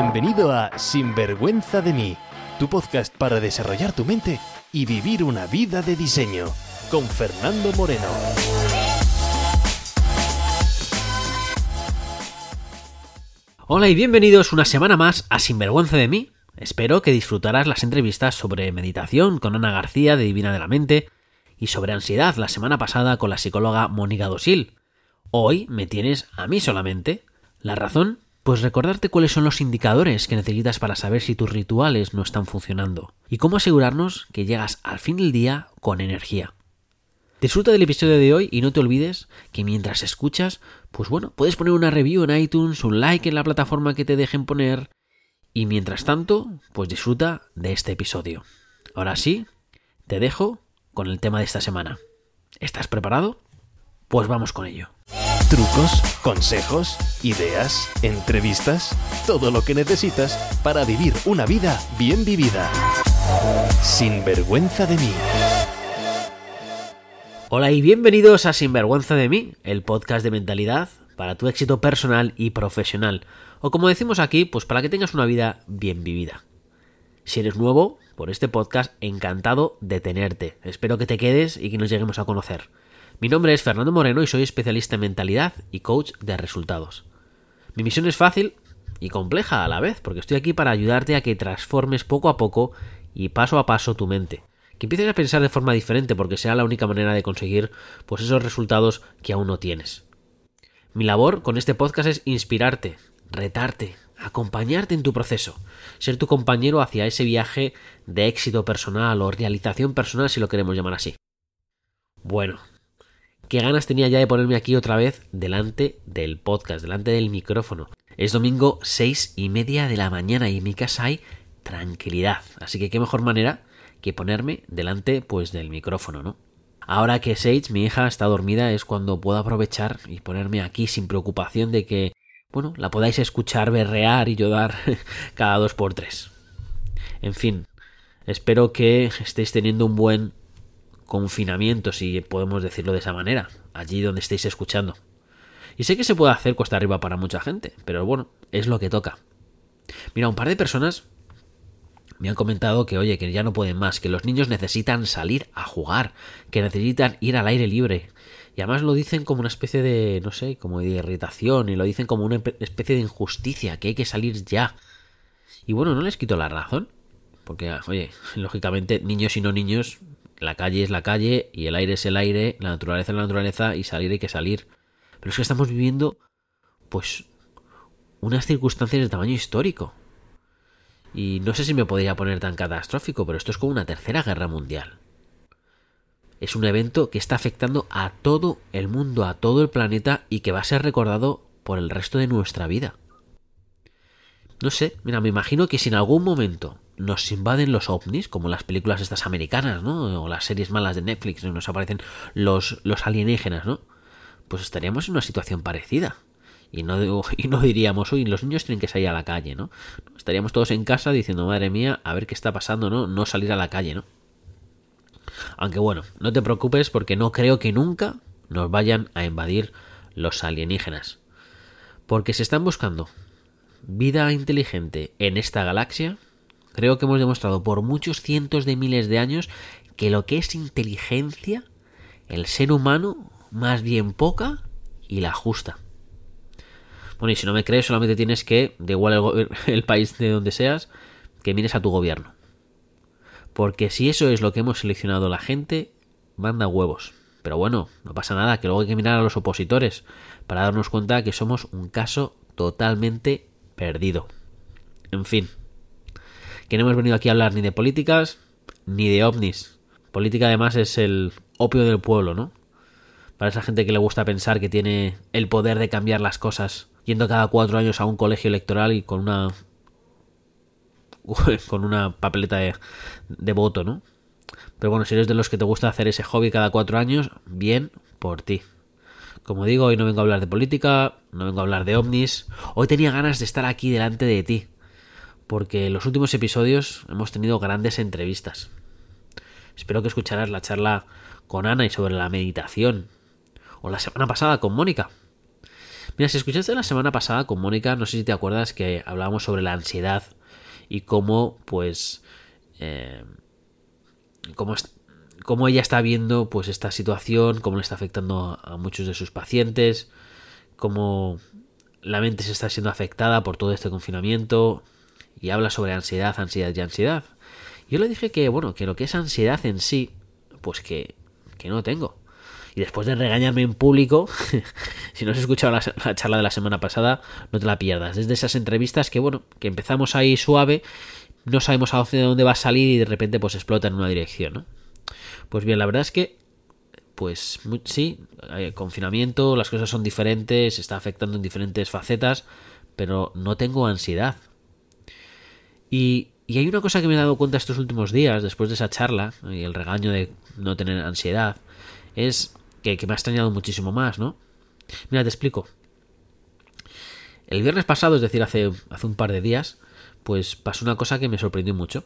Bienvenido a Sinvergüenza de mí, tu podcast para desarrollar tu mente y vivir una vida de diseño, con Fernando Moreno. Hola y bienvenidos una semana más a Sinvergüenza de mí. Espero que disfrutarás las entrevistas sobre meditación con Ana García de Divina de la Mente y sobre ansiedad la semana pasada con la psicóloga Mónica Dosil. Hoy me tienes a mí solamente. ¿La razón? Pues recordarte cuáles son los indicadores que necesitas para saber si tus rituales no están funcionando y cómo asegurarnos que llegas al fin del día con energía. Disfruta del episodio de hoy y no te olvides que mientras escuchas, pues bueno, puedes poner una review en iTunes, un like en la plataforma que te dejen poner y mientras tanto, pues disfruta de este episodio. Ahora sí, te dejo con el tema de esta semana. ¿Estás preparado? Pues vamos con ello. Trucos, consejos, ideas, entrevistas, todo lo que necesitas para vivir una vida bien vivida. Sin vergüenza de mí. Hola y bienvenidos a Sinvergüenza de mí, el podcast de mentalidad para tu éxito personal y profesional, o como decimos aquí, pues para que tengas una vida bien vivida. Si eres nuevo por este podcast, encantado de tenerte. Espero que te quedes y que nos lleguemos a conocer. Mi nombre es Fernando Moreno y soy especialista en mentalidad y coach de resultados. Mi misión es fácil y compleja a la vez, porque estoy aquí para ayudarte a que transformes poco a poco y paso a paso tu mente que empieces a pensar de forma diferente porque será la única manera de conseguir pues esos resultados que aún no tienes. Mi labor con este podcast es inspirarte, retarte, acompañarte en tu proceso, ser tu compañero hacia ese viaje de éxito personal o realización personal si lo queremos llamar así. Bueno, qué ganas tenía ya de ponerme aquí otra vez delante del podcast, delante del micrófono. Es domingo seis y media de la mañana y en mi casa hay tranquilidad, así que qué mejor manera que ponerme delante pues del micrófono, ¿no? Ahora que Sage, mi hija, está dormida es cuando puedo aprovechar y ponerme aquí sin preocupación de que, bueno, la podáis escuchar berrear y llorar cada dos por tres. En fin, espero que estéis teniendo un buen confinamiento, si podemos decirlo de esa manera, allí donde estéis escuchando. Y sé que se puede hacer cuesta arriba para mucha gente, pero bueno, es lo que toca. Mira, un par de personas me han comentado que, oye, que ya no pueden más, que los niños necesitan salir a jugar, que necesitan ir al aire libre. Y además lo dicen como una especie de, no sé, como de irritación, y lo dicen como una especie de injusticia, que hay que salir ya. Y bueno, no les quito la razón, porque, oye, lógicamente, niños y no niños, la calle es la calle, y el aire es el aire, la naturaleza es la naturaleza, y salir hay que salir. Pero es que estamos viviendo, pues, unas circunstancias de tamaño histórico. Y no sé si me podría poner tan catastrófico, pero esto es como una tercera guerra mundial. Es un evento que está afectando a todo el mundo, a todo el planeta y que va a ser recordado por el resto de nuestra vida. No sé, mira, me imagino que si en algún momento nos invaden los ovnis, como las películas estas americanas, ¿no? O las series malas de Netflix, nos aparecen los, los alienígenas, ¿no? Pues estaríamos en una situación parecida. Y no, y no diríamos, uy, los niños tienen que salir a la calle, ¿no? Estaríamos todos en casa diciendo, madre mía, a ver qué está pasando, ¿no? No salir a la calle, ¿no? Aunque bueno, no te preocupes porque no creo que nunca nos vayan a invadir los alienígenas. Porque se están buscando vida inteligente en esta galaxia, creo que hemos demostrado por muchos cientos de miles de años que lo que es inteligencia, el ser humano, más bien poca y la justa. Bueno, y si no me crees, solamente tienes que, de igual el, país de donde seas, que mires a tu gobierno. Porque si eso es lo que hemos seleccionado la gente, manda huevos. Pero bueno, no pasa nada, que luego hay que mirar a los opositores para darnos cuenta que somos un caso totalmente perdido. En fin, que no hemos venido aquí a hablar ni de políticas ni de ovnis. Política además es el opio del pueblo, ¿no? Para esa gente que le gusta pensar que tiene el poder de cambiar las cosas yendo cada cuatro años a un colegio electoral y con una con una papeleta de, voto, ¿no? Pero bueno, si eres de los que te gusta hacer ese hobby cada cuatro años, bien por ti. Como digo, hoy no vengo a hablar de política, no vengo a hablar de ovnis. Hoy tenía ganas de estar aquí delante de ti, porque en los últimos episodios hemos tenido grandes entrevistas. Espero que escucharás la charla con Ana y sobre la meditación, o la semana pasada con Mónica. Mira, si escuchaste la semana pasada con Mónica, no sé si te acuerdas que hablábamos sobre la ansiedad y cómo, pues, eh, cómo, cómo, ella está viendo, pues, esta situación, cómo le está afectando a muchos de sus pacientes, cómo la mente se está siendo afectada por todo este confinamiento y habla sobre ansiedad, ansiedad y ansiedad. Yo le dije que, bueno, que lo que es ansiedad en sí, pues que, que no tengo. Y después de regañarme en público, si no has escuchado la, charla de la semana pasada, no te la pierdas. Desde esas entrevistas que, bueno, que empezamos ahí suave, no sabemos a dónde va a salir y de repente pues explota en una dirección, ¿no? Pues bien, la verdad es que, pues sí, hay confinamiento, las cosas son diferentes, está afectando en diferentes facetas, pero no tengo ansiedad. Y, hay una cosa que me he dado cuenta estos últimos días, después de esa charla, y el regaño de no tener ansiedad, es que, me ha extrañado muchísimo más, ¿no? Mira, te explico. El viernes pasado, es decir, hace, hace un par de días, pues pasó una cosa que me sorprendió mucho.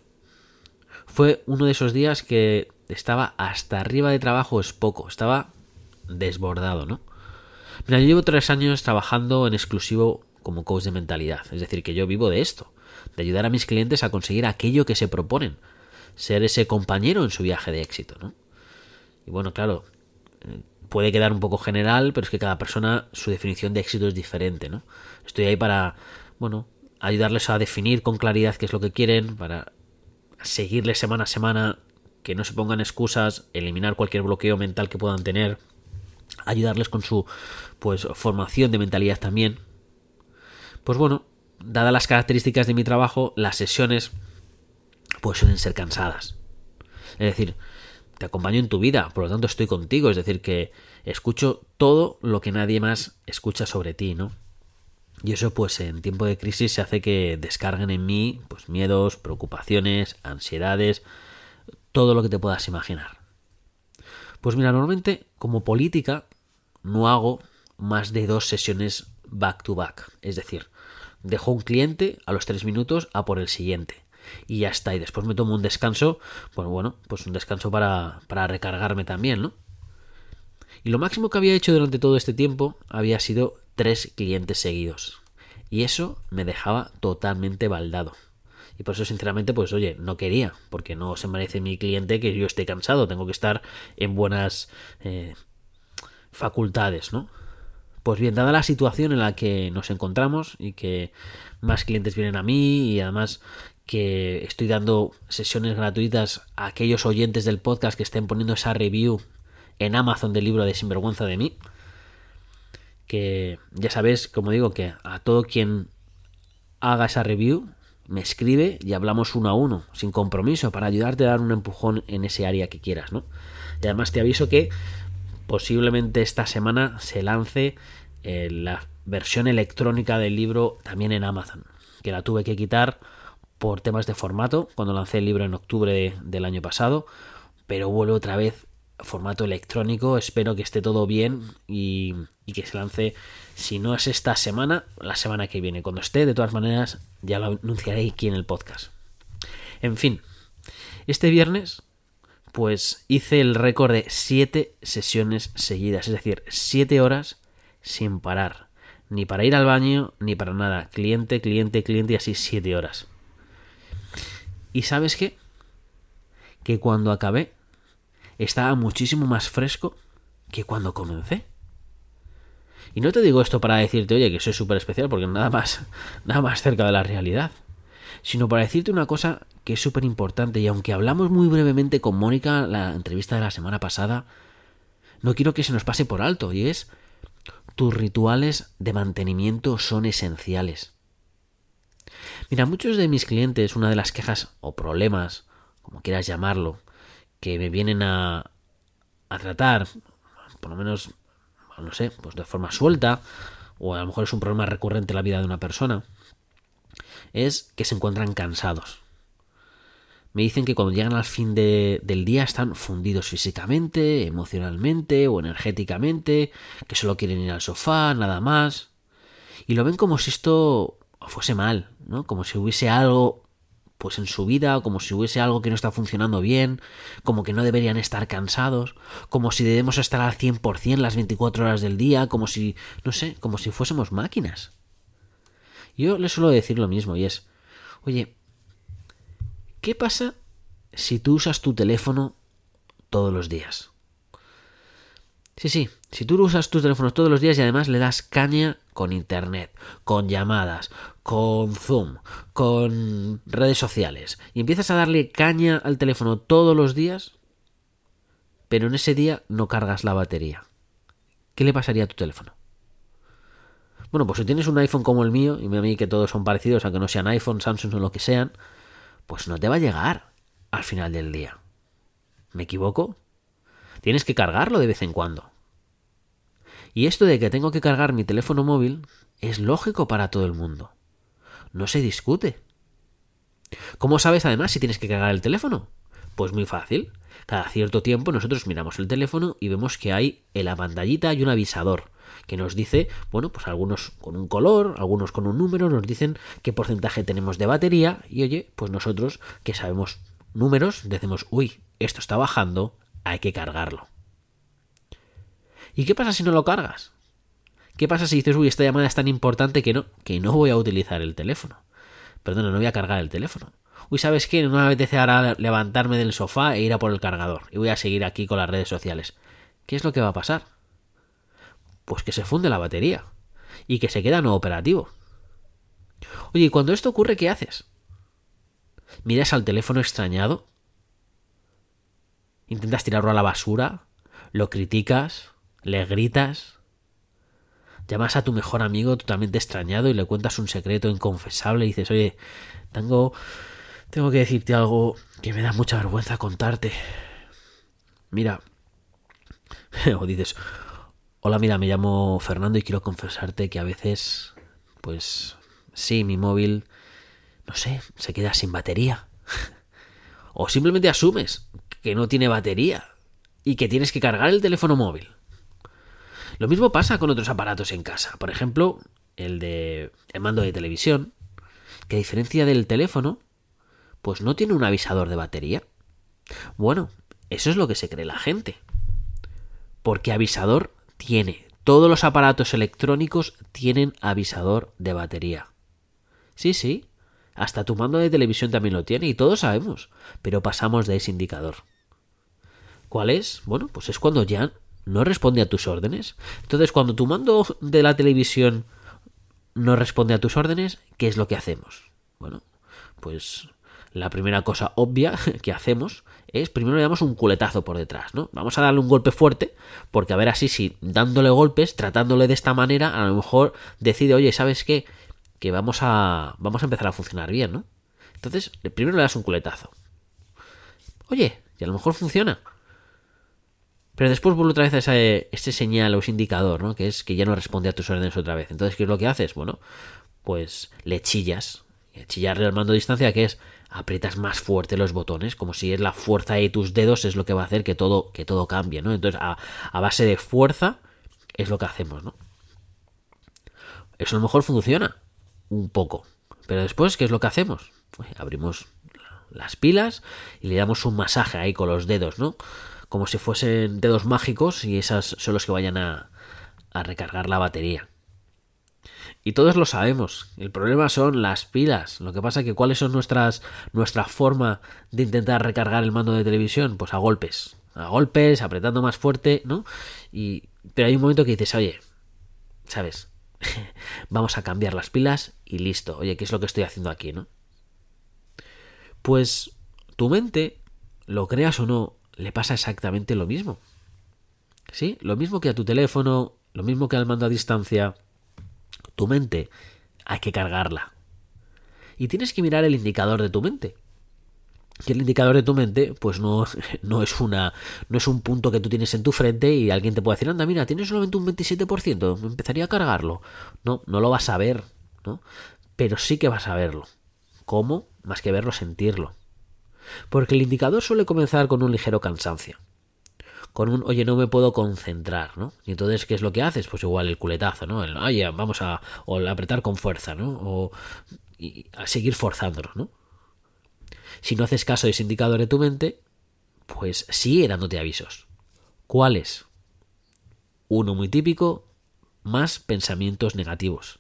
Fue uno de esos días que estaba hasta arriba de trabajo, es poco, estaba desbordado, ¿no? Mira, yo llevo tres años trabajando en exclusivo como coach de mentalidad, es decir, que yo vivo de esto, de ayudar a mis clientes a conseguir aquello que se proponen, ser ese compañero en su viaje de éxito, ¿no? Y bueno, claro, puede quedar un poco general, pero es que cada persona su definición de éxito es diferente, ¿no? Estoy ahí para, bueno, ayudarles a definir con claridad qué es lo que quieren, para seguirles semana a semana, que no se pongan excusas, eliminar cualquier bloqueo mental que puedan tener, ayudarles con su pues formación de mentalidad también. Pues bueno, dadas las características de mi trabajo, las sesiones pues suelen ser cansadas. Es decir, te acompaño en tu vida, por lo tanto estoy contigo, es decir, que escucho todo lo que nadie más escucha sobre ti, ¿no? Y eso pues en tiempo de crisis se hace que descarguen en mí pues miedos, preocupaciones, ansiedades, todo lo que te puedas imaginar. Pues mira, normalmente como política no hago más de dos sesiones back to back, es decir, dejo un cliente a los tres minutos a por el siguiente y ya está. Y después me tomo un descanso, pues bueno, pues un descanso para, para recargarme también, ¿no? Y lo máximo que había hecho durante todo este tiempo había sido tres clientes seguidos. Y eso me dejaba totalmente baldado. Y por eso, sinceramente, pues oye, no quería, porque no se merece mi cliente que yo esté cansado, tengo que estar en buenas eh, facultades, ¿no? Pues bien, dada la situación en la que nos encontramos y que más clientes vienen a mí y además que estoy dando sesiones gratuitas a aquellos oyentes del podcast que estén poniendo esa review en Amazon del libro de Sinvergüenza de mí. Que ya sabes, como digo, que a todo quien haga esa review me escribe y hablamos uno a uno, sin compromiso, para ayudarte a dar un empujón en ese área que quieras, ¿no? Y además te aviso que posiblemente esta semana se lance eh, la versión electrónica del libro también en Amazon, que la tuve que quitar por temas de formato cuando lancé el libro en octubre del año pasado, pero vuelve otra vez formato electrónico. Espero que esté todo bien y, y, que se lance, si no es esta semana, la semana que viene. Cuando esté, de todas maneras, ya lo anunciaré aquí en el podcast. En fin, este viernes, pues hice el récord de 7 sesiones seguidas, es decir, 7 horas sin parar. Ni para ir al baño, ni para nada. Cliente, cliente, cliente y así 7 horas. ¿Y sabes qué? Que cuando acabé estaba muchísimo más fresco que cuando comencé. Y no te digo esto para decirte, oye, que soy súper especial, porque nada más, nada más cerca de la realidad. Sino para decirte una cosa que es súper importante, y aunque hablamos muy brevemente con Mónica la entrevista de la semana pasada, no quiero que se nos pase por alto, y es tus rituales de mantenimiento son esenciales. Mira, muchos de mis clientes, una de las quejas o problemas, como quieras llamarlo, que me vienen a, a tratar, por lo menos, no sé, pues de forma suelta, o a lo mejor es un problema recurrente en la vida de una persona, es que se encuentran cansados. Me dicen que cuando llegan al fin de, del día están fundidos físicamente, emocionalmente o energéticamente, que solo quieren ir al sofá, nada más. Y lo ven como si esto fuese mal, ¿no? Como si hubiese algo pues en su vida, como si hubiese algo que no está funcionando bien, como que no deberían estar cansados, como si debemos estar al 100% las 24 horas del día, como si, no sé, como si fuésemos máquinas. Yo les suelo decir lo mismo y es, oye, ¿qué pasa si tú usas tu teléfono todos los días? Sí, sí, si tú usas tus teléfonos todos los días y además le das caña con internet, con llamadas, con Zoom, con redes sociales, y empiezas a darle caña al teléfono todos los días, pero en ese día no cargas la batería, ¿qué le pasaría a tu teléfono? Bueno, pues si tienes un iPhone como el mío, y a mí que todos son parecidos, aunque no sean iPhone, Samsung o lo que sean, pues no te va a llegar al final del día. ¿Me equivoco? Tienes que cargarlo de vez en cuando. Y esto de que tengo que cargar mi teléfono móvil es lógico para todo el mundo. No se discute. ¿Cómo sabes además si tienes que cargar el teléfono? Pues muy fácil. Cada cierto tiempo nosotros miramos el teléfono y vemos que hay en la pantallita y un avisador que nos dice, bueno, pues algunos con un color, algunos con un número, nos dicen qué porcentaje tenemos de batería y oye, pues nosotros que sabemos números, decimos, uy, esto está bajando, hay que cargarlo. ¿Y qué pasa si no lo cargas? ¿Qué pasa si dices, uy, esta llamada es tan importante que no, que no voy a utilizar el teléfono? Perdona, no voy a cargar el teléfono. Uy, ¿sabes qué? No me apetece ahora levantarme del sofá e ir a por el cargador. Y voy a seguir aquí con las redes sociales. ¿Qué es lo que va a pasar? Pues que se funde la batería. Y que se queda no operativo. Oye, y cuando esto ocurre, ¿qué haces? ¿Miras al teléfono extrañado? ¿Intentas tirarlo a la basura? ¿Lo criticas? ¿Le gritas? Llamas a tu mejor amigo totalmente extrañado y le cuentas un secreto inconfesable y dices, oye, tengo, tengo que decirte algo que me da mucha vergüenza contarte. Mira, o dices, hola, mira, me llamo Fernando y quiero confesarte que a veces, pues, sí, mi móvil, no sé, se queda sin batería. o simplemente asumes que no tiene batería y que tienes que cargar el teléfono móvil. Lo mismo pasa con otros aparatos en casa. Por ejemplo, el de el mando de televisión, que a diferencia del teléfono, pues no tiene un avisador de batería. Bueno, eso es lo que se cree la gente. Porque avisador tiene. Todos los aparatos electrónicos tienen avisador de batería. Sí, sí. Hasta tu mando de televisión también lo tiene y todos sabemos. Pero pasamos de ese indicador. ¿Cuál es? Bueno, pues es cuando ya no responde a tus órdenes. Entonces, cuando tu mando de la televisión no responde a tus órdenes, ¿qué es lo que hacemos? Bueno, pues la primera cosa obvia que hacemos es primero le damos un culetazo por detrás, ¿no? Vamos a darle un golpe fuerte, porque a ver así si dándole golpes, tratándole de esta manera, a lo mejor decide, oye, ¿sabes qué? Que vamos a vamos a empezar a funcionar bien, ¿no? Entonces, primero le das un culetazo. Oye, y a lo mejor funciona. Pero después vuelve otra vez a ese, ese señal o ese indicador, ¿no? Que es que ya no responde a tus órdenes otra vez. Entonces, ¿qué es lo que haces? Bueno, pues le chillas. Y chillarle al mando a distancia, que es aprietas más fuerte los botones, como si es la fuerza de tus dedos es lo que va a hacer que todo, que todo cambie, ¿no? Entonces, a, base de fuerza es lo que hacemos, ¿no? Eso a lo mejor funciona un poco. Pero después, ¿qué es lo que hacemos? Pues abrimos las pilas y le damos un masaje ahí con los dedos, ¿no? como si fuesen dedos mágicos y esas son los que vayan a, a recargar la batería. Y todos lo sabemos. El problema son las pilas. Lo que pasa es que cuáles son nuestras nuestra forma de intentar recargar el mando de televisión, pues a golpes, a golpes, apretando más fuerte, ¿no? Y pero hay un momento que dices, "Oye, ¿sabes? Vamos a cambiar las pilas y listo. Oye, ¿qué es lo que estoy haciendo aquí, no?" Pues tu mente, lo creas o no, le pasa exactamente lo mismo. ¿Sí? Lo mismo que a tu teléfono, lo mismo que al mando a distancia, tu mente hay que cargarla. Y tienes que mirar el indicador de tu mente. Y el indicador de tu mente, pues no, no es una. no es un punto que tú tienes en tu frente y alguien te puede decir, anda, mira, tienes solamente un 27%, me empezaría a cargarlo. No, no lo vas a ver, ¿no? Pero sí que vas a verlo. ¿Cómo? Más que verlo, sentirlo. Porque el indicador suele comenzar con un ligero cansancio. Con un, oye, no me puedo concentrar, ¿no? Y entonces, ¿qué es lo que haces? Pues igual el culetazo, ¿no? El, oye, vamos a, o el apretar con fuerza, ¿no? O a seguir forzándonos, ¿no? Si no haces caso de ese indicador de tu mente, pues sigue dándote avisos. ¿Cuáles? Uno muy típico, más pensamientos negativos.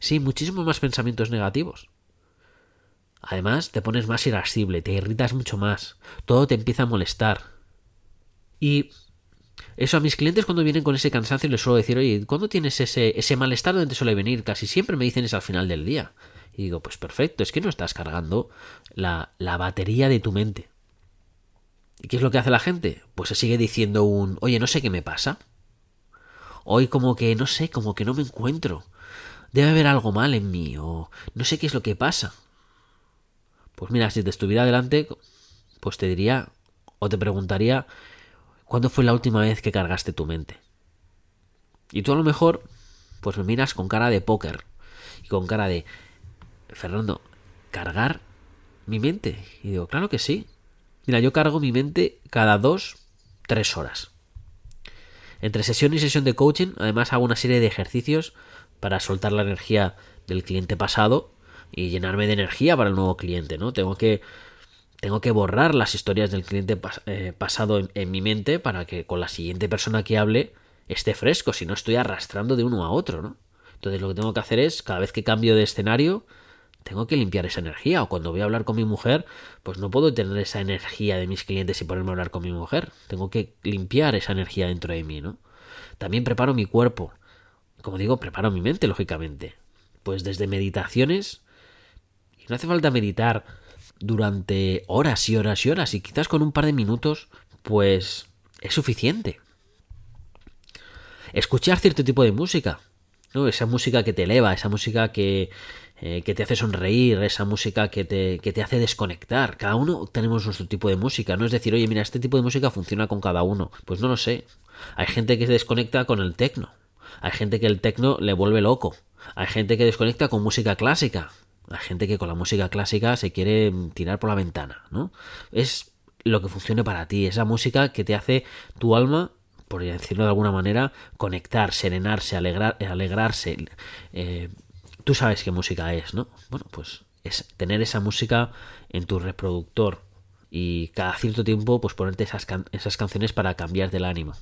Sí, muchísimos más pensamientos negativos. Además, te pones más irascible, te irritas mucho más, todo te empieza a molestar. Y eso a mis clientes cuando vienen con ese cansancio les suelo decir, oye, ¿cuándo tienes ese, ese malestar donde suele venir? Casi siempre me dicen es al final del día. Y digo, pues perfecto, es que no estás cargando la, la batería de tu mente. ¿Y qué es lo que hace la gente? Pues se sigue diciendo un, oye, no sé qué me pasa. Hoy como que, no sé, como que no me encuentro. Debe haber algo mal en mí o no sé qué es lo que pasa. Pues mira, si te estuviera delante, pues te diría o te preguntaría ¿cuándo fue la última vez que cargaste tu mente? Y tú a lo mejor, pues me miras con cara de póker y con cara de, Fernando, ¿cargar mi mente? Y digo, claro que sí. Mira, yo cargo mi mente cada dos, tres horas. Entre sesión y sesión de coaching, además hago una serie de ejercicios para soltar la energía del cliente pasado y llenarme de energía para el nuevo cliente, ¿no? Tengo que tengo que borrar las historias del cliente eh, pasado en, mi mente para que con la siguiente persona que hable esté fresco, si no estoy arrastrando de uno a otro, ¿no? Entonces lo que tengo que hacer es, cada vez que cambio de escenario, tengo que limpiar esa energía. O cuando voy a hablar con mi mujer, pues no puedo tener esa energía de mis clientes y ponerme a hablar con mi mujer. Tengo que limpiar esa energía dentro de mí, ¿no? También preparo mi cuerpo. Como digo, preparo mi mente, lógicamente. Pues desde meditaciones y no hace falta meditar durante horas y horas y horas y quizás con un par de minutos pues es suficiente. Escuchar cierto tipo de música, ¿no? Esa música que te eleva, esa música que, eh, que te hace sonreír, esa música que te, que te hace desconectar. Cada uno tenemos nuestro tipo de música, no es decir, oye, mira, este tipo de música funciona con cada uno. Pues no lo sé. Hay gente que se desconecta con el tecno. Hay gente que el tecno le vuelve loco. Hay gente que desconecta con música clásica. Hay gente que con la música clásica se quiere tirar por la ventana, ¿no? Es lo que funcione para ti, esa música que te hace tu alma, por decirlo de alguna manera, conectar, serenarse, alegrar, alegrarse. Eh, tú sabes qué música es, ¿no? Bueno, pues es tener esa música en tu reproductor y cada cierto tiempo pues ponerte esas, esas canciones para cambiar del ánimo.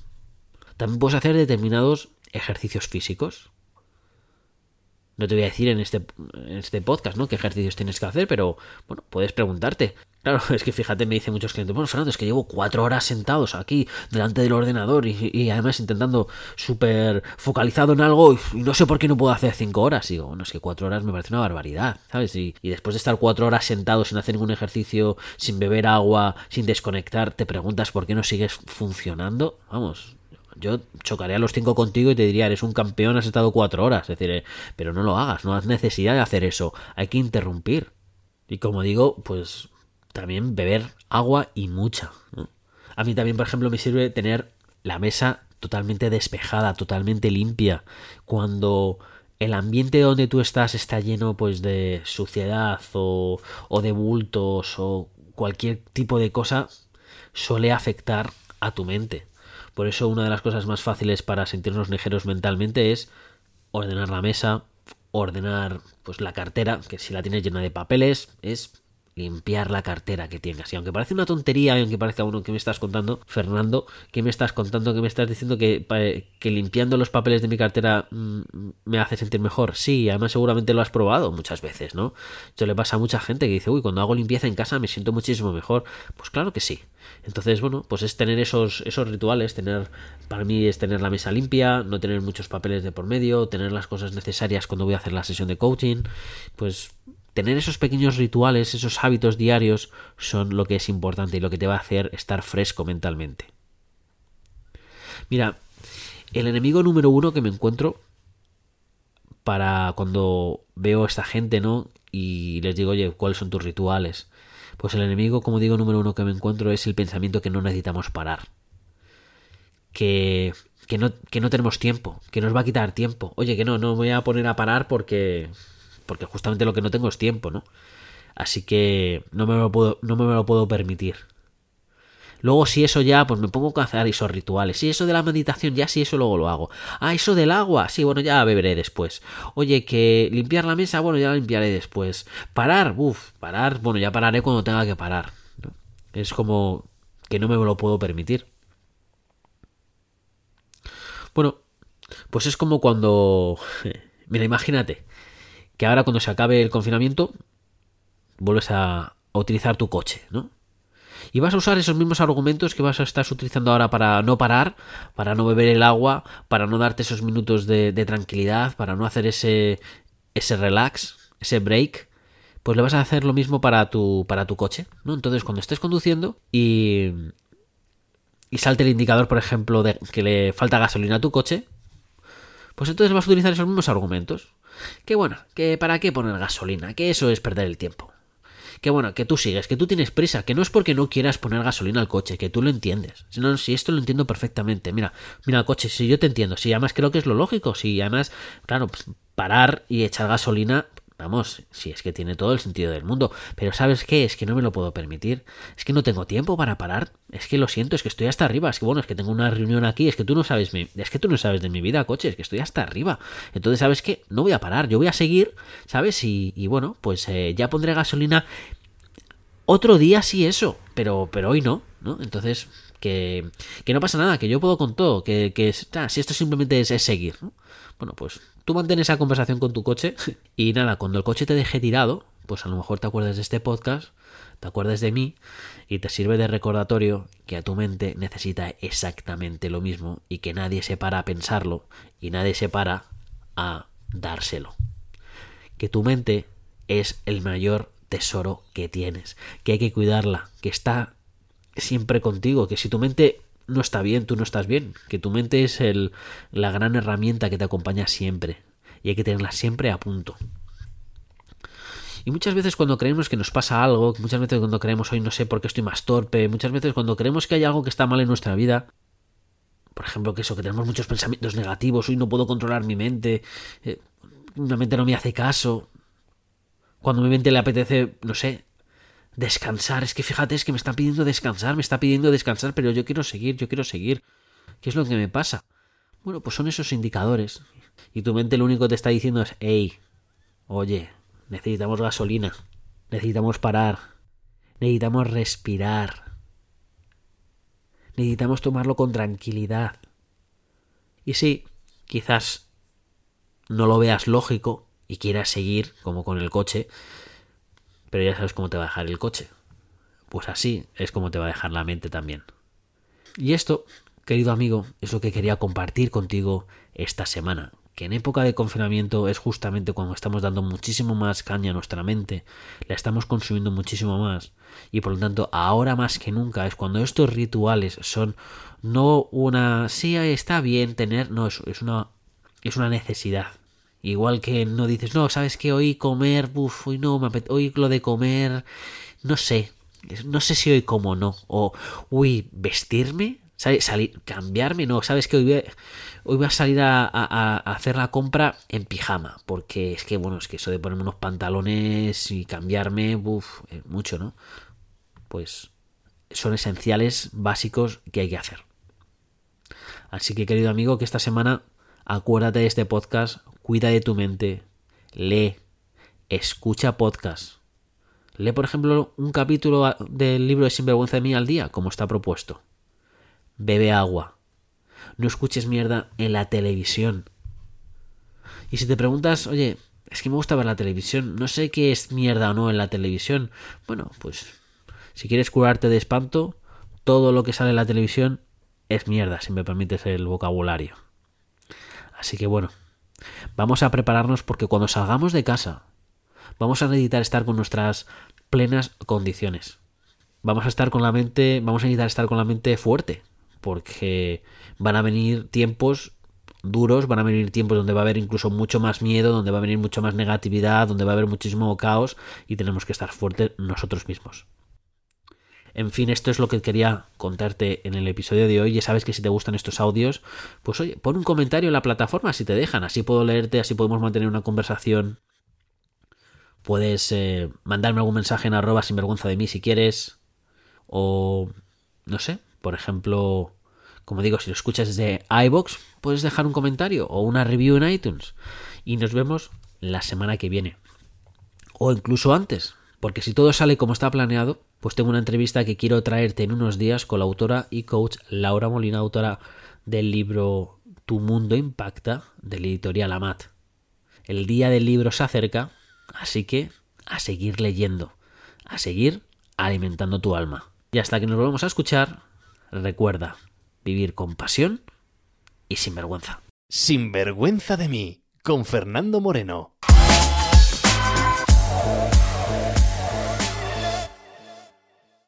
También puedes hacer determinados ejercicios físicos. No te voy a decir en este, en este podcast, ¿no? Qué ejercicios tienes que hacer, pero bueno, puedes preguntarte. Claro, es que fíjate, me dicen muchos clientes, bueno, Fernando, es que llevo cuatro horas sentados aquí delante del ordenador y, además intentando súper focalizado en algo y, no sé por qué no puedo hacer cinco horas. Y digo, bueno, es que cuatro horas me parece una barbaridad, ¿sabes? Y, y después de estar cuatro horas sentado sin hacer ningún ejercicio, sin beber agua, sin desconectar, te preguntas por qué no sigues funcionando. Vamos, yo chocaría a los cinco contigo y te diría, eres un campeón, has estado cuatro horas. Es decir, eh, pero no lo hagas, no has necesidad de hacer eso. Hay que interrumpir. Y como digo, pues también beber agua y mucha. A mí también, por ejemplo, me sirve tener la mesa totalmente despejada, totalmente limpia. Cuando el ambiente donde tú estás está lleno pues de suciedad o, o de bultos o cualquier tipo de cosa, suele afectar a tu mente. Por eso una de las cosas más fáciles para sentirnos ligeros mentalmente es ordenar la mesa, ordenar pues la cartera, que si la tienes llena de papeles, es limpiar la cartera que tengas. Y aunque parece una tontería, aunque parezca uno que me estás contando, Fernando, ¿qué me estás contando? ¿Qué me estás diciendo que, que limpiando los papeles de mi cartera mm, me hace sentir mejor? Sí, además seguramente lo has probado muchas veces, ¿no? Esto le pasa a mucha gente que dice, uy, cuando hago limpieza en casa me siento muchísimo mejor. Pues claro que sí. Entonces, bueno, pues es tener esos, esos rituales, tener, para mí es tener la mesa limpia, no tener muchos papeles de por medio, tener las cosas necesarias cuando voy a hacer la sesión de coaching, pues tener esos pequeños rituales, esos hábitos diarios son lo que es importante y lo que te va a hacer estar fresco mentalmente. Mira, el enemigo número uno que me encuentro para cuando veo a esta gente, ¿no? Y les digo, oye, ¿cuáles son tus rituales? Pues el enemigo, como digo, número uno que me encuentro es el pensamiento que no necesitamos parar. Que, que, no, que no tenemos tiempo, que nos va a quitar tiempo. Oye, que no, no me voy a poner a parar porque porque justamente lo que no tengo es tiempo, ¿no? Así que no me lo puedo, no me lo puedo permitir. Luego si eso ya, pues me pongo a hacer esos rituales. Si eso de la meditación, ya si eso luego lo hago. Ah, eso del agua, sí, bueno, ya beberé después. Oye, que limpiar la mesa, bueno, ya la limpiaré después. Parar, uff, parar, bueno, ya pararé cuando tenga que parar. Es como que no me lo puedo permitir. Bueno, pues es como cuando... Mira, imagínate que ahora cuando se acabe el confinamiento vuelves a, utilizar tu coche, ¿no? Y vas a usar esos mismos argumentos que vas a estar utilizando ahora para no parar, para no beber el agua, para no darte esos minutos de, tranquilidad, para no hacer ese, ese relax, ese break, pues le vas a hacer lo mismo para tu, para tu coche, ¿no? Entonces cuando estés conduciendo y, y salte el indicador, por ejemplo, de que le falta gasolina a tu coche, pues entonces vas a utilizar esos mismos argumentos. Que bueno, que para qué poner gasolina, que eso es perder el tiempo. Que bueno, que tú sigues, que tú tienes prisa, que no es porque no quieras poner gasolina al coche, que tú lo entiendes. No, si esto lo entiendo perfectamente. Mira, mira coche, si yo te entiendo, si además creo que es lo lógico, si además, claro, pues parar y echar gasolina Vamos, si es que tiene todo el sentido del mundo. Pero ¿sabes qué? Es que no me lo puedo permitir. Es que no tengo tiempo para parar. Es que lo siento, es que estoy hasta arriba. Es que bueno, es que tengo una reunión aquí. Es que tú no sabes, es que tú no sabes de mi vida, coche. Es que estoy hasta arriba. Entonces, ¿sabes qué? No voy a parar. Yo voy a seguir, ¿sabes? Y, bueno, pues eh, ya pondré gasolina. Otro día sí eso, pero, pero hoy no, ¿no? Entonces, que, que no pasa nada, que yo puedo con todo, que, que si esto simplemente es, es seguir, ¿no? Bueno, pues tú mantén esa conversación con tu coche y nada, cuando el coche te deje tirado, pues a lo mejor te acuerdas de este podcast, te acuerdas de mí y te sirve de recordatorio que a tu mente necesita exactamente lo mismo y que nadie se para a pensarlo y nadie se para a dárselo. Que tu mente es el mayor tesoro que tienes, que hay que cuidarla, que está siempre contigo, que si tu mente no está bien, tú no estás bien, que tu mente es el, la gran herramienta que te acompaña siempre. Y hay que tenerla siempre a punto. Y muchas veces cuando creemos que nos pasa algo, muchas veces cuando creemos hoy no sé por qué estoy más torpe, muchas veces cuando creemos que hay algo que está mal en nuestra vida, por ejemplo que eso, que tenemos muchos pensamientos negativos, hoy no puedo controlar mi mente, eh, mi mente no me hace caso, cuando mi mente le apetece, no sé, Descansar, es que fíjate, es que me está pidiendo descansar, me está pidiendo descansar, pero yo quiero seguir, yo quiero seguir. ¿Qué es lo que me pasa? Bueno, pues son esos indicadores. Y tu mente lo único que te está diciendo es, hey, oye, necesitamos gasolina, necesitamos parar, necesitamos respirar, necesitamos tomarlo con tranquilidad. Y sí, quizás no lo veas lógico y quieras seguir, como con el coche, pero ya sabes cómo te va a dejar el coche. Pues así es como te va a dejar la mente también. Y esto, querido amigo, es lo que quería compartir contigo esta semana. Que en época de confinamiento es justamente cuando estamos dando muchísimo más caña a nuestra mente, la estamos consumiendo muchísimo más. Y por lo tanto, ahora más que nunca es cuando estos rituales son no una. Sí, está bien tener. No, es, es una. Es una necesidad. Igual que no dices, no, sabes que hoy comer, uff, hoy no, me hoy lo de comer, no sé, no sé si hoy como no, o, uy, vestirme, salir, cambiarme, no, sabes que hoy voy a, hoy voy a salir a, hacer la compra en pijama, porque es que, bueno, es que eso de ponerme unos pantalones y cambiarme, uff, mucho, ¿no? Pues son esenciales, básicos que hay que hacer. Así que, querido amigo, que esta semana acuérdate de este podcast, cuida de tu mente, lee, escucha podcast. Lee, por ejemplo, un capítulo del libro de Sinvergüenza de mí al día, como está propuesto. Bebe agua. No escuches mierda en la televisión. Y si te preguntas, oye, es que me gusta ver la televisión, no sé qué es mierda o no en la televisión. Bueno, pues si quieres curarte de espanto, todo lo que sale en la televisión es mierda, si me permites el vocabulario. Así que bueno, vamos a prepararnos porque cuando salgamos de casa vamos a necesitar estar con nuestras plenas condiciones. Vamos a estar con la mente, vamos a necesitar estar con la mente fuerte, porque van a venir tiempos duros, van a venir tiempos donde va a haber incluso mucho más miedo, donde va a venir mucho más negatividad, donde va a haber muchísimo caos y tenemos que estar fuertes nosotros mismos. En fin, esto es lo que quería contarte en el episodio de hoy. Ya sabes que si te gustan estos audios, pues oye, pon un comentario en la plataforma si te dejan. Así puedo leerte, así podemos mantener una conversación. Puedes eh, mandarme algún mensaje en arroba sinvergüenza de mí si quieres. O no sé, por ejemplo, como digo, si lo escuchas desde iBox, puedes dejar un comentario o una review en iTunes. Y nos vemos la semana que viene. O incluso antes, porque si todo sale como está planeado, pues tengo una entrevista que quiero traerte en unos días con la autora y coach Laura Molina, autora del libro Tu mundo impacta, del editorial Amat. El día del libro se acerca, así que a seguir leyendo, a seguir alimentando tu alma. Y hasta que nos volvamos a escuchar, recuerda vivir con pasión y sin vergüenza. Sin vergüenza de mí, con Fernando Moreno.